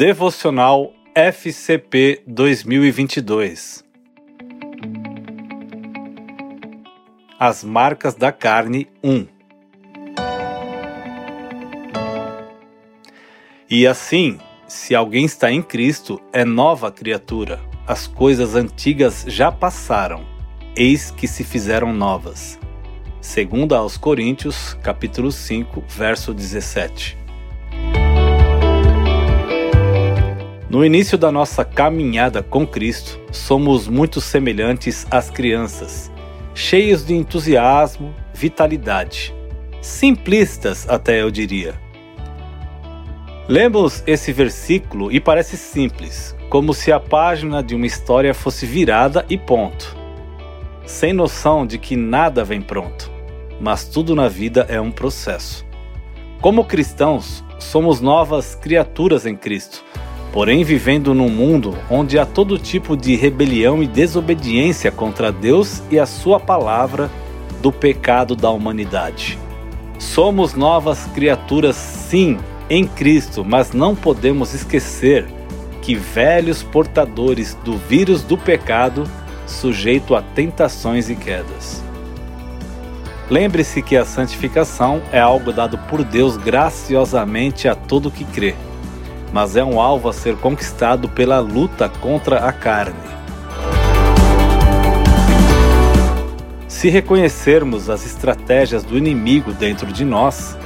Devocional FCP 2022 As marcas da carne 1 E assim, se alguém está em Cristo, é nova criatura. As coisas antigas já passaram, eis que se fizeram novas. Segundo aos Coríntios, capítulo 5, verso 17. No início da nossa caminhada com Cristo, somos muito semelhantes às crianças, cheios de entusiasmo, vitalidade. Simplistas, até eu diria. Lemos esse versículo e parece simples, como se a página de uma história fosse virada e ponto. Sem noção de que nada vem pronto, mas tudo na vida é um processo. Como cristãos, somos novas criaturas em Cristo porém vivendo num mundo onde há todo tipo de rebelião e desobediência contra Deus e a Sua palavra do pecado da humanidade. Somos novas criaturas, sim, em Cristo, mas não podemos esquecer que velhos portadores do vírus do pecado, sujeito a tentações e quedas. Lembre-se que a santificação é algo dado por Deus graciosamente a todo que crê mas é um alvo a ser conquistado pela luta contra a carne. Se reconhecermos as estratégias do inimigo dentro de nós,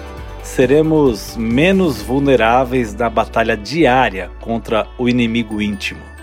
seremos menos vulneráveis na batalha diária contra o inimigo íntimo.